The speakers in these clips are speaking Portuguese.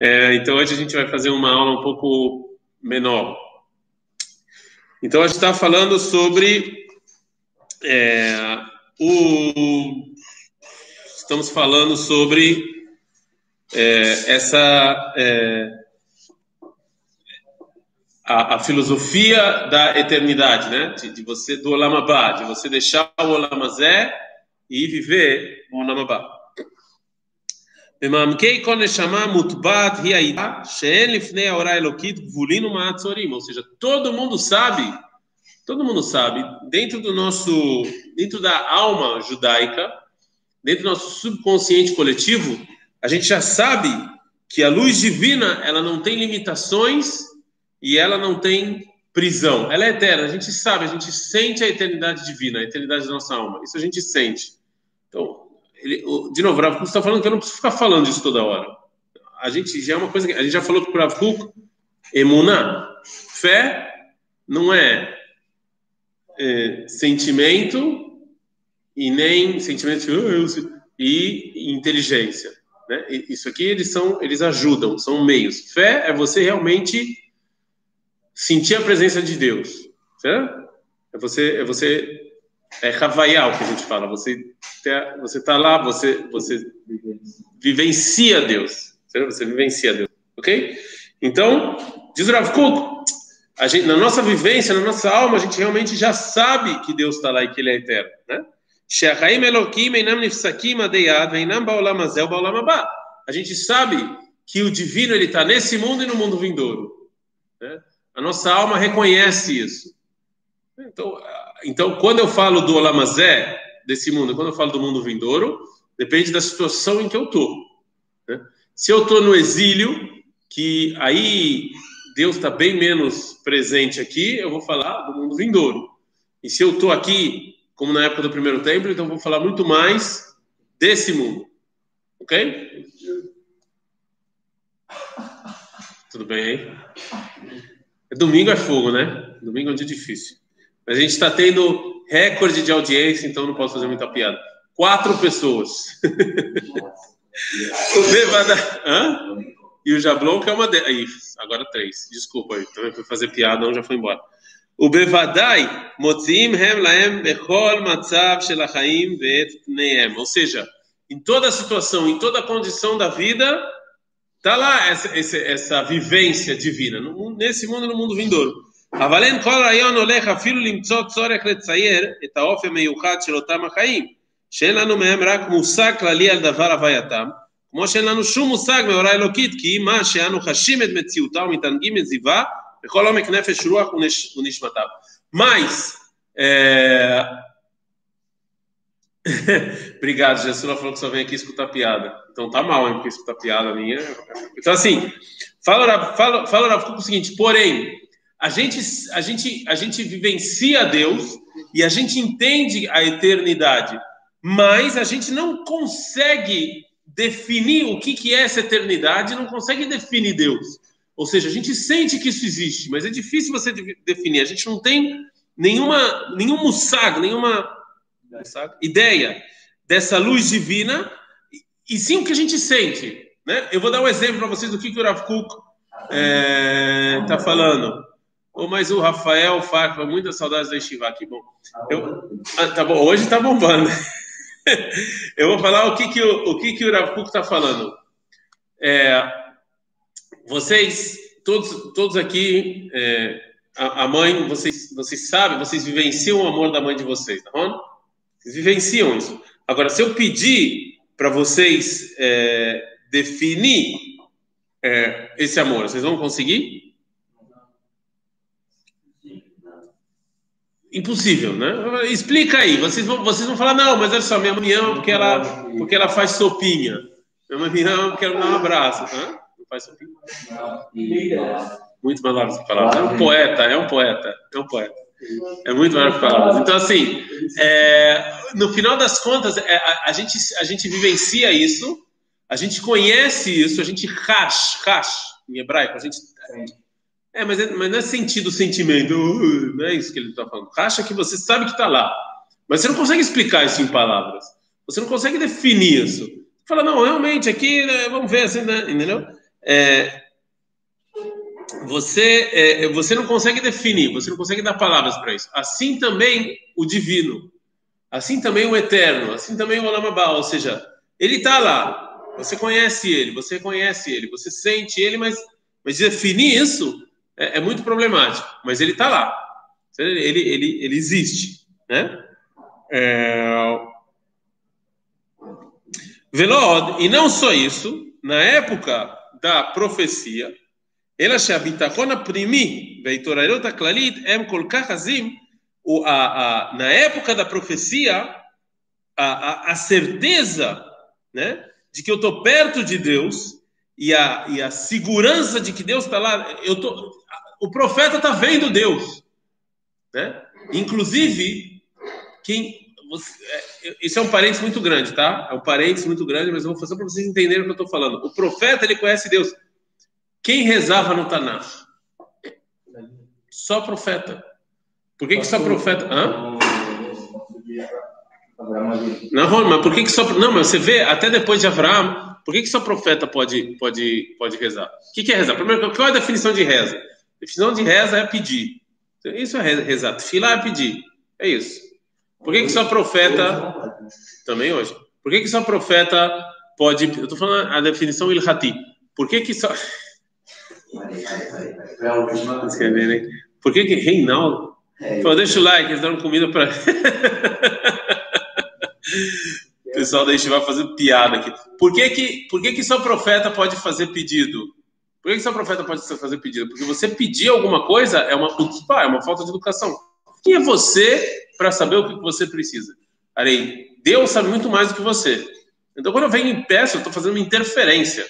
É, então hoje a gente vai fazer uma aula um pouco menor. Então a gente está falando sobre é, o. Estamos falando sobre é, essa é, a, a, filosofia da eternidade, né? De, de você do Olamabá, de você deixar o Olamazé e viver o Olamabá. במעמקי כל נשמה מוטבעת היא הידיעה שאין לפני ההוראה האלוקית גבולין ומעצורים, ou seja, todo mundo sabe, todo mundo sabe, dentro do nosso, dentro da alma judaica, dentro do nosso subconsciente coletivo, a gente já sabe que a luz divina, ela não tem limitações e ela não tem prisão, ela é eterna, a gente sabe, a gente sente a eternidade divina, a eternidade da nossa alma, isso a gente sente. Então, ele, de novo, o Rav Kuk está falando que eu não preciso ficar falando disso toda hora. A gente já é uma coisa que a gente já falou com o Rav Kuk, emuná, fé não é, é sentimento e nem sentimento e inteligência. Né? Isso aqui eles são, eles ajudam, são meios. Fé é você realmente sentir a presença de Deus, certo? É você, é você é Havaial que a gente fala. Você você está lá, você você vivencia Deus. Você vivencia Deus, ok? Então, diz o Rav Kuk, gente, na nossa vivência, na nossa alma, a gente realmente já sabe que Deus está lá e que Ele é eterno, né? A gente sabe que o divino ele está nesse mundo e no mundo vindouro. Né? A nossa alma reconhece isso. Então, então, quando eu falo do Olamazé, desse mundo, quando eu falo do mundo vindouro, depende da situação em que eu estou. Né? Se eu estou no exílio, que aí Deus está bem menos presente aqui, eu vou falar do mundo vindouro. E se eu estou aqui, como na época do primeiro templo, então eu vou falar muito mais desse mundo. Ok? Tudo bem aí? Domingo é fogo, né? Domingo é um dia difícil. A gente está tendo recorde de audiência, então não posso fazer muita piada. Quatro pessoas. o Bevada... Hã? E o Jablon, que é uma delas. Agora três. Desculpa aí. Também foi fazer piada, não já foi embora. O Bevadai, Motziim Hem Laem Bechol Matzav Shel Achaim Vet Neem. Ou seja, em toda situação, em toda condição da vida, está lá essa, essa, essa vivência divina. nesse mundo e no mundo vindouro. אבל אין כל רעיון הולך אפילו למצוא צורך לצייר את האופי המיוחד של אותם החיים, שאין לנו מהם רק מושג כללי על דבר הווייתם, כמו שאין לנו שום מושג מאורע אלוקית, כי מה שאנו חשים את מציאותה ומתענגים את זיווה בכל עומק נפש רוח ונש... ונשמתם. Mas, é... Obrigado, Jesus falou que só vem aqui escutar piada. Então tá mal, hein, porque escutar piada minha. Então, assim, fala, fala, fala o seguinte, porém, a gente, a gente, a gente vivencia Deus e a gente entende a eternidade, mas a gente não consegue definir o que, que é essa eternidade, não consegue definir Deus. Ou seja, a gente sente que isso existe, mas é difícil você definir. A gente não tem nenhuma, nenhum mussag, nenhuma ideia dessa luz divina, e sim o que a gente sente. Né? Eu vou dar um exemplo para vocês do que, que o Rav Kuk está é, tá falando. Oh, mas o Rafael Farca, muitas saudades da Estivá, que bom. Eu, ah, tá bom, hoje tá bombando. Eu vou falar o que que o, o que que o Rav está falando. É, vocês, todos, todos aqui, é, a, a, mãe, vocês, vocês sabem, vocês vivenciam o amor da mãe de vocês, tá bom? Vocês vivenciam isso. Agora, se eu pedir para vocês é, definir é, esse amor, vocês vão conseguir? Impossível, né? Explica aí. Vocês vão, vocês vão falar, não, mas olha só, minha mãe ama porque ela, porque ela faz sopinha. Minha mãe ama porque ela dá um abraço. Hã? Não faz sopinha? Muito melhor essa palavra. É um poeta, é um poeta, é um poeta. É muito melhor que palavras. Então, assim, é, no final das contas, é, a, a, gente, a gente vivencia isso, a gente conhece isso, a gente rash, rash, em hebraico, a gente é, mas, é, mas não é sentido sentimento, uh, não é isso que ele está falando. Acha que você sabe que está lá, mas você não consegue explicar isso em palavras. Você não consegue definir isso. Fala, não, realmente, aqui, né, vamos ver assim, né, entendeu? é, você, é, você não consegue definir, você não consegue dar palavras para isso. Assim também o divino, assim também o eterno, assim também o Olamabá, ou seja, ele está lá. Você conhece ele, você conhece ele, você sente ele, mas, mas definir isso é, é muito problemático. Mas ele está lá, ele, ele, ele existe, né? É... Velod, e não só isso, na época da profecia, ela שהביטחון הפנימי וההתעוררות הכללית הם כל כך עזים, na época da profecia, a, a, a certeza né, de que eu estou perto de Deus e a, e a segurança de que Deus está lá, eu tô, o profeta está vendo Deus. Né? Inclusive, quem, você, é, isso é um parênteses muito grande, tá? É um parênteses muito grande, mas eu vou fazer para vocês entenderem o que eu estou falando. O profeta, ele conhece Deus. Quem rezava no Tanakh? Só profeta. Por que, que só profeta? Hã? Não, mas por que, que só. Não, mas você vê, até depois de Abraão, por que, que só profeta pode, pode, pode rezar? O que, que é rezar? Primeiro, qual é a definição de reza? A definição de reza é pedir. Isso é rezar. Filar é pedir. É isso. Por que, que só profeta. Também hoje. Por que, que só profeta pode. Eu estou falando a definição ilhati. Por que, que só. Por que que Reinaldo? Pô, deixa o like, eles dão comida para. o pessoal da vai fazer piada aqui. Por que que, por que que só profeta pode fazer pedido? Por que, que só profeta pode fazer pedido? Porque você pedir alguma coisa é uma, é uma falta de educação. Quem é você para saber o que você precisa? Arei, Deus sabe muito mais do que você. Então, quando eu venho em peço, eu estou fazendo uma interferência.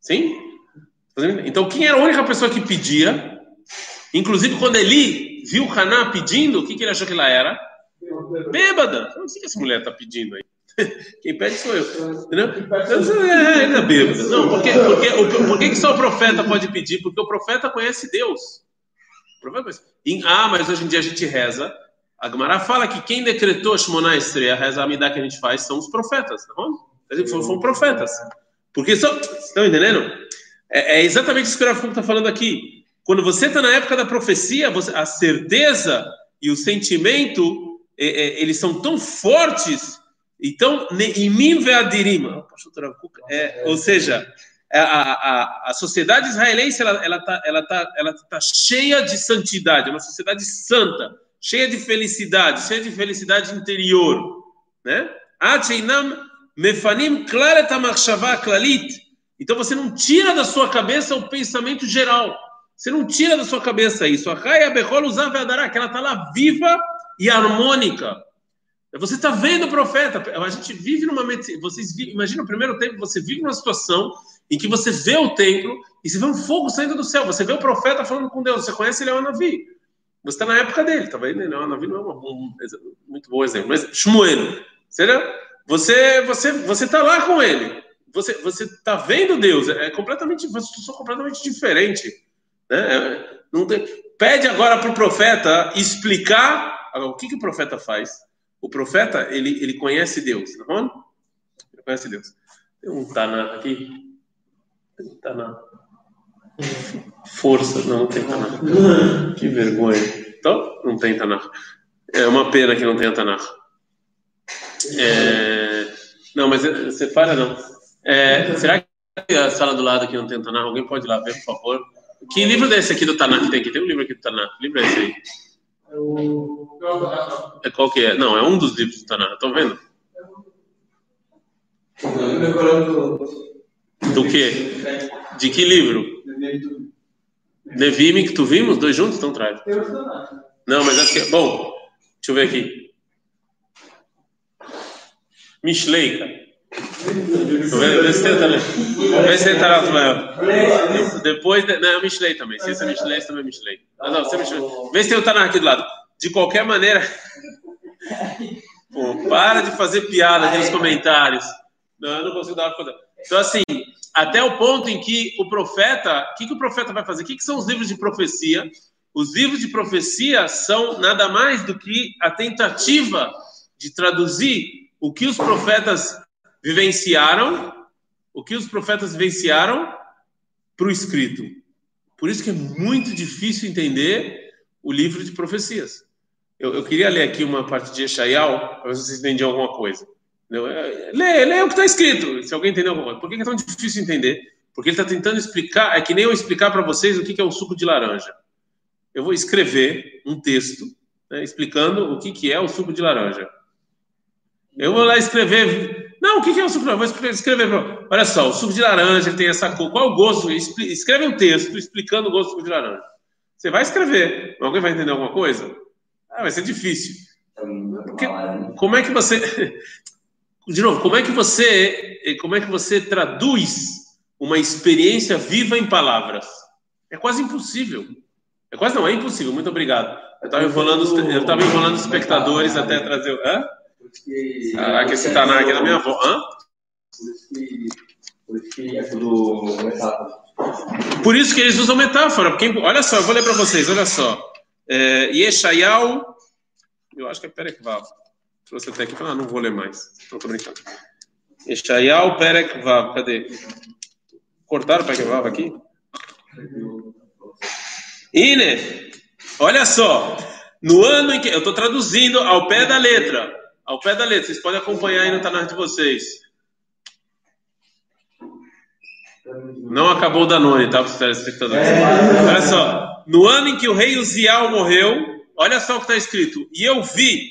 Sim? Então, quem era a única pessoa que pedia? Inclusive, quando Eli viu Haná pedindo, o que, que ele achou que ela era? Bêbada. Eu não sei o que essa mulher está pedindo aí. Quem pede sou eu. Entendeu? É, ele é bêbada. Não, porque, porque, porque, por que só o profeta pode pedir? Porque o profeta conhece Deus. Profeta ah, mas hoje em dia a gente reza. A Gemara fala que quem decretou Shmoná Estreia, a reza Amidá que a gente faz, são os profetas. Tá bom? São profetas. Porque só. Estão entendendo? É, é exatamente isso que o Rafa está falando aqui. Quando você está na época da profecia, você, a certeza e o sentimento, é, é, eles são tão fortes, então, neimim veadirim, é, ou seja, a, a, a sociedade israelense ela ela está ela tá, ela tá cheia de santidade, é uma sociedade santa, cheia de felicidade, cheia de felicidade interior, né? mefanim então você não tira da sua cabeça o pensamento geral. Você não tira da sua cabeça isso. A Raia Behol usava que ela está lá viva e harmônica. Você está vendo o profeta. A gente vive numa. Vocês imagina o primeiro tempo, você vive numa situação em que você vê o templo e você vê um fogo saindo do céu. Você vê o profeta falando com Deus. Você conhece ele é o Navi. Você está na época dele, tá vendo? Não, Navi não é um muito bom exemplo. Mas Shmuel, Você, você, você está lá com ele você você está vendo Deus é completamente uma situação completamente diferente né? É, não tem, pede agora para o profeta explicar o que, que o profeta faz o profeta ele ele conhece Deus não é? ele conhece Deus tem um Taná aqui tem um Taná força não, não tem Taná que vergonha então não tem Taná é uma pena que não tenha Taná é, não mas você fala não é, será que a sala do lado aqui não tem Tanakh? Alguém pode ir lá ver, por favor? Que livro desse aqui do Tanakh tem aqui? Tem um livro aqui do Tanakh. Que livro é esse aí? É qual que é? Não, é um dos livros do Tanakh. Estão vendo? Do que? De que livro? Nevime que tu vimos? Dois juntos? Então traz. Não, mas acho que é. Bom, deixa eu ver aqui. Mishlei, cara. Vê se. Vê se tenta ler. Depois, não, é Mishlei também. Se esse é Mishlei, esse também é Mishlei. Não, não, se é Mishlei. Vê se tem o aqui do lado. De qualquer maneira, pô, para de fazer piada aqui nos comentários. Não, eu não consigo dar uma. Então, assim, até o ponto em que o profeta, o que, que o profeta vai fazer? O que, que são os livros de profecia? Os livros de profecia são nada mais do que a tentativa de traduzir o que os profetas vivenciaram, o que os profetas vivenciaram para o escrito. Por isso que é muito difícil entender o livro de profecias. Eu, eu queria ler aqui uma parte de Eshayal, para ver se vocês entendiam alguma coisa. É, lê, lê o que está escrito, se alguém entendeu alguma coisa. Por que é tão difícil entender? Porque ele está tentando explicar, é que nem eu explicar para vocês o que é o suco de laranja. Eu vou escrever um texto né, explicando o que é o suco de laranja. Eu vou lá escrever. Não, o que, é o suco de laranja? Vou escrever. Olha só, o suco de laranja tem essa cor. Qual o gosto? Escreve um texto explicando o gosto do suco de laranja. Você vai escrever. Alguém vai entender alguma coisa? Ah, vai ser difícil. Porque, como é que você. De novo, como é que você. Como é que você traduz uma experiência viva em palavras? É quase impossível. É quase não, é impossível. Muito obrigado. Eu estava enrolando, eu enrolando os espectadores até trazer. Hã? Caraca, esse Taná aqui é da minha avó. Hã? Por isso que eles usam metáfora. Porque, olha só, eu vou ler para vocês, olha só. É, Yeshayal, eu acho que é Perek Vav. Trouxe até aqui, ah, não vou ler mais. Estou brincando. Yeshayal Perek Vav, cadê? Cortaram o Perek Vav aqui? Ine, olha só. No ano em que. Eu estou traduzindo ao pé da letra. Ao pé da letra. Vocês podem acompanhar aí no canal de vocês. Não acabou o Danone, tá, para os telespectadores? É. Olha só. No ano em que o rei Uzial morreu, olha só o que está escrito. E eu vi,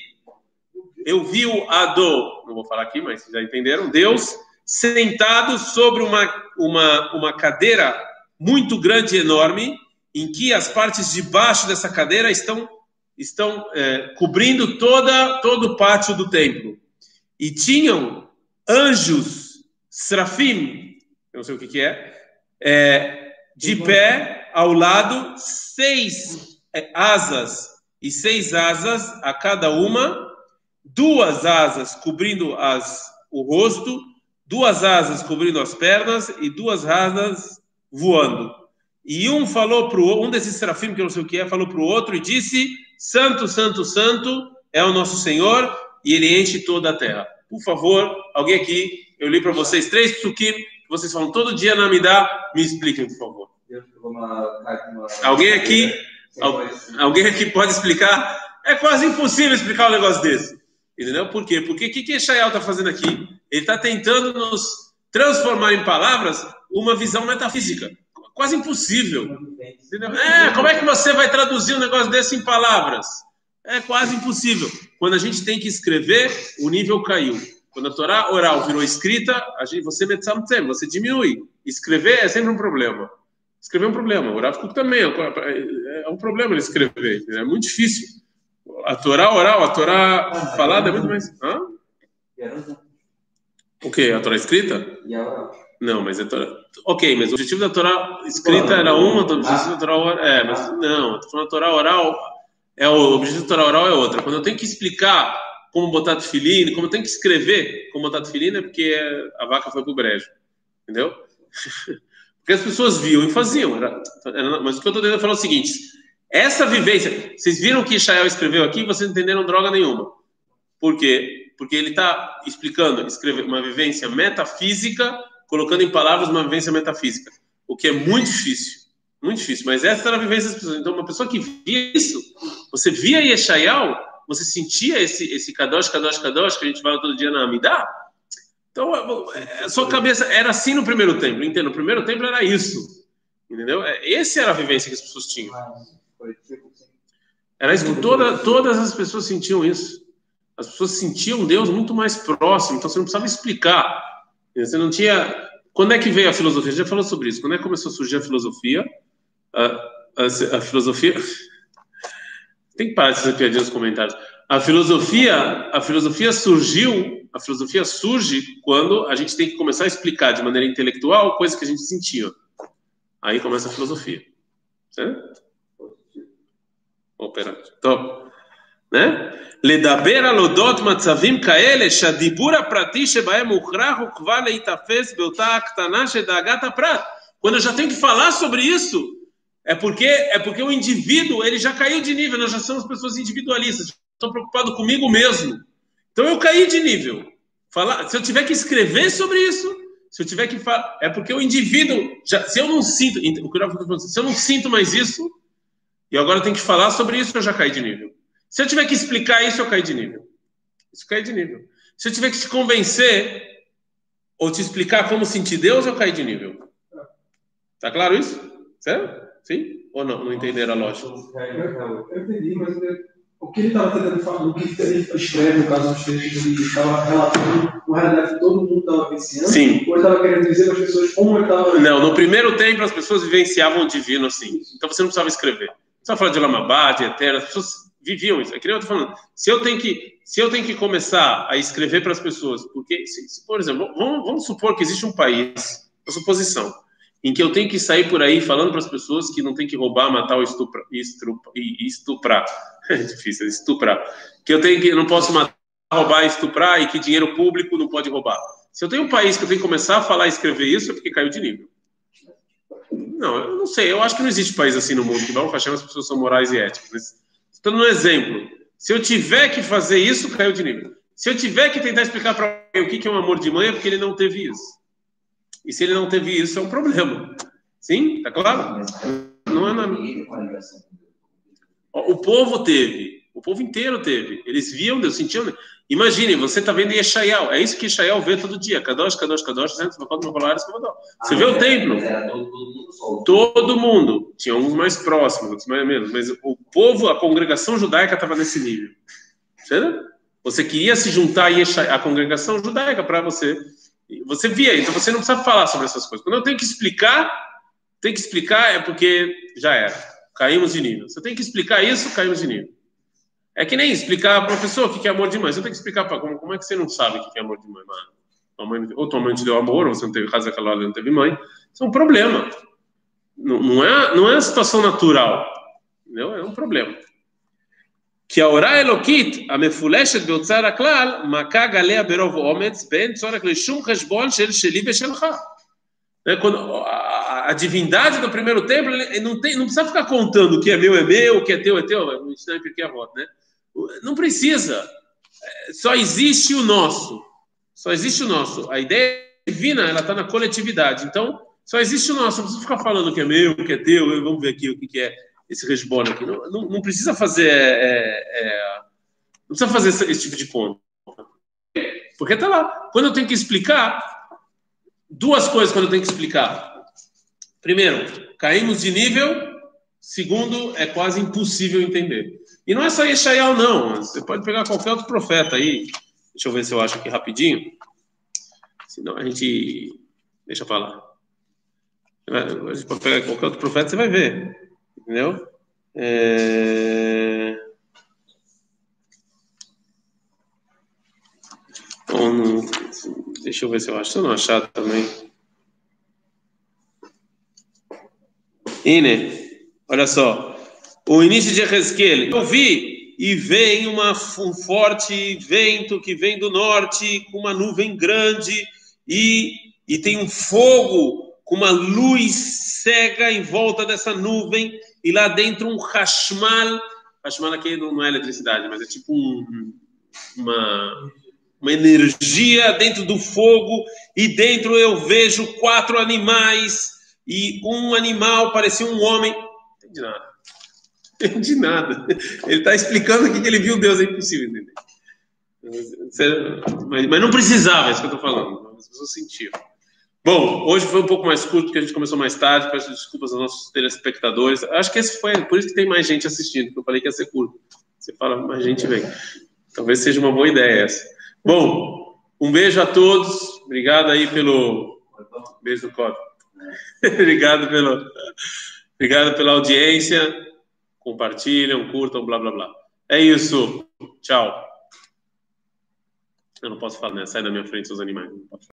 eu vi o Adô, não vou falar aqui, mas vocês já entenderam, Deus sentado sobre uma, uma, uma cadeira muito grande e enorme, em que as partes de baixo dessa cadeira estão, estão é, cobrindo toda, todo o pátio do templo. E tinham anjos, serafim, eu não sei o que, que é, é, de pé ao lado, seis é, asas e seis asas a cada uma, duas asas cobrindo as, o rosto, duas asas cobrindo as pernas e duas asas voando. E um falou para um desses serafim, que eu não sei o que é, falou para o outro e disse: Santo, Santo, Santo é o nosso Senhor e ele enche toda a terra. Por favor, alguém aqui, eu li para vocês três psukim vocês falam todo dia na Amidá, me expliquem, por favor. Alguém aqui, alguém aqui pode explicar? É quase impossível explicar um negócio desse. Entendeu? Por quê? Porque o que, que Eshayel está fazendo aqui? Ele está tentando nos transformar em palavras uma visão metafísica quase impossível. É, como é que você vai traduzir um negócio desse em palavras? É quase impossível. Quando a gente tem que escrever, o nível caiu. Quando a Torá oral virou escrita, a gente, você você diminui. Escrever é sempre um problema. Escrever é um problema. O Rav também é, é um problema ele escrever. É muito difícil. A Torá oral, a Torá falada é muito mais. Hã? O quê? A Torá escrita? Não, mas é Torá. Ok, mas o objetivo da Torá escrita era uma, o objetivo da Torá oral. É, mas não, estou falando Torá oral. É, o objetivo da Torá oral é outra. Quando eu tenho que explicar como botar tefiline, como eu tenho que escrever como botar tefiline, é porque a vaca foi pro brejo. Entendeu? Porque as pessoas viam e faziam. Era, era, mas o que eu estou tentando falar é o seguinte: essa vivência. Vocês viram que Israel escreveu aqui vocês não entenderam droga nenhuma. Por quê? Porque ele está explicando, escrever uma vivência metafísica colocando em palavras uma vivência metafísica, o que é muito difícil, muito difícil. Mas essa era a vivência das pessoas. Então, uma pessoa que via isso, você via Yeshayal, você sentia esse, esse Kadosh, Kadosh, Kadosh, que a gente fala todo dia na Amidá. Então, a sua cabeça era assim no primeiro templo, entendeu? No primeiro templo era isso, entendeu? É, essa era a vivência que as pessoas tinham. Era isso toda, todas as pessoas sentiam isso. As pessoas sentiam Deus muito mais próximo, então você não precisava explicar. Você não tinha. Quando é que veio a filosofia? Já falou sobre isso. Quando é que começou a surgir a filosofia? A, a, a filosofia. Tem que parar de fazer piadinha nos comentários. A filosofia, a filosofia surgiu, a filosofia surge quando a gente tem que começar a explicar de maneira intelectual coisas que a gente sentia. Aí começa a filosofia. Certo? Operante. Então, né? לדבר על אודות מצבים כאלה שהדיבור הפרטי שבהם מוכרח הוא כבר להיתפס באותה הקטנה שדאגת הפרט. Quando eu já tenho que falar sobre isso, é porque é porque o indivíduo ele já caiu de nível. Nós já somos pessoas individualistas. Estou preocupado comigo mesmo. Então eu caí de nível. Falar, se eu tiver que escrever sobre isso, Se eu tiver que falar, é porque o indivíduo, já, se eu não sinto, o que eu falando, se eu não sinto mais isso, e agora eu tenho que falar sobre isso, eu já caí de nível. Se eu tiver que explicar isso, eu caí de nível. Isso cai de nível. Se eu tiver que te convencer ou te explicar como sentir Deus, eu caí de nível. Tá claro isso? Certo? Sim? Ou não? Não entenderam a lógica? Eu entendi, mas o que ele estava tentando falar, o que ele escreve, no caso dos textos, ele estava relatando uma realidade que todo mundo estava vivenciando? Sim. Ou ele estava querendo dizer para as pessoas como ele estava. Não, no primeiro tempo as pessoas vivenciavam o divino assim. Então você não precisava escrever. Não precisava falar de Lamabá, de Eterno, as pessoas viviam isso. É que nem eu falando. Se eu tenho que, se eu tenho que começar a escrever para as pessoas, porque, se, se, por exemplo, vamos, vamos supor que existe um país, uma suposição, em que eu tenho que sair por aí falando para as pessoas que não tem que roubar, matar ou estuprar, estuprar. É difícil, estuprar. Que eu tenho que, não posso matar, roubar, estuprar e que dinheiro público não pode roubar. Se eu tenho um país que eu tenho que começar a falar e escrever isso, é porque caiu de nível. Não, eu não sei. Eu acho que não existe país assim no mundo que Hashem as pessoas são morais e éticas. Estou dando um exemplo. Se eu tiver que fazer isso, caiu de nível. Se eu tiver que tentar explicar para alguém o que é um amor de mãe, é porque ele não teve isso. E se ele não teve isso, é um problema. Sim? Tá claro? Não é nada. O povo teve. O povo inteiro teve. Eles viam Deus, sentiam. Imagine, você está vendo Yeshayahu. É isso que Yeshayahu vê todo dia. Kadosh, Kadosh, Kadosh. Você vê o templo. Todo mundo. Tinha uns mais próximos, outros mais menos. Mas o povo, a congregação judaica estava nesse nível. Certo? Você queria se juntar à congregação judaica para você você via, então você não precisa falar sobre essas coisas. Quando eu tenho que explicar, tem que explicar é porque já era. Caímos de nível. Você tem que explicar isso, caímos de nível. É que nem explicar, para professor, o que é amor de mãe. Você tem que explicar para como, como é que você não sabe o que é amor de mãe, mano? Tua mãe, ou tua mãe te deu amor, ou você não teve casa aquela não teve mãe. Isso é um problema. Não, não, é, não é uma situação natural. Entendeu? É um problema. Que a orar elokit, a mefuleshet beotzar aklal, maká galea berov ometz ben tzorak leshum cheshbon shel sheli beshelcha. Né, quando a, a, divindade do primeiro templo, não, tem, não precisa ficar contando o que é meu é meu, o que é teu é teu, Não Mishnah porque é, é voto, né? Não precisa. Só existe o nosso. Só existe o nosso. A ideia divina, ela está na coletividade. Então, só existe o nosso. Não precisa ficar falando que é meu, que é teu. Vamos ver aqui o que, é esse resbone aqui. Não, não, não, precisa fazer. É, é, não precisa fazer esse, esse, tipo de conta. Porque tá lá. Quando eu tenho que explicar, duas coisas quando eu tenho que explicar. Primeiro, caímos de nível. Segundo, é quase impossível entender. E não é só Yeshayahu, não. Você pode pegar qualquer outro profeta aí. Deixa eu ver se eu acho aqui rapidinho. Senão a gente. Deixa eu falar. A gente pode pegar qualquer outro profeta, você vai ver. Entendeu? É... Bom, deixa eu ver se eu acho. Se eu não achar também. Ine, olha só. O início de Ezequiel. Eu vi e vem uma, um forte vento que vem do norte, com uma nuvem grande, e, e tem um fogo com uma luz cega em volta dessa nuvem, e lá dentro um Hashmal. Hashmal aqui não é eletricidade, mas é tipo um, uma, uma energia dentro do fogo, e dentro eu vejo quatro animais, e um animal parecia um homem. Não entendi nada. Entendi nada. Ele está explicando aqui que ele viu Deus, é impossível entender. Mas, mas não precisava, é isso que eu estou falando. As pessoas sentiam. Bom, hoje foi um pouco mais curto, porque a gente começou mais tarde. Peço desculpas aos nossos telespectadores. Acho que esse foi, por isso que tem mais gente assistindo, porque eu falei que ia ser curto. Você fala, mais gente vem. Talvez seja uma boa ideia essa. Bom, um beijo a todos. Obrigado aí pelo. Beijo no copo. Obrigado pelo. Obrigado pela audiência. Compartilham, curtam, blá blá blá. É isso. Tchau. Eu não posso falar, né? Sai da minha frente, seus animais.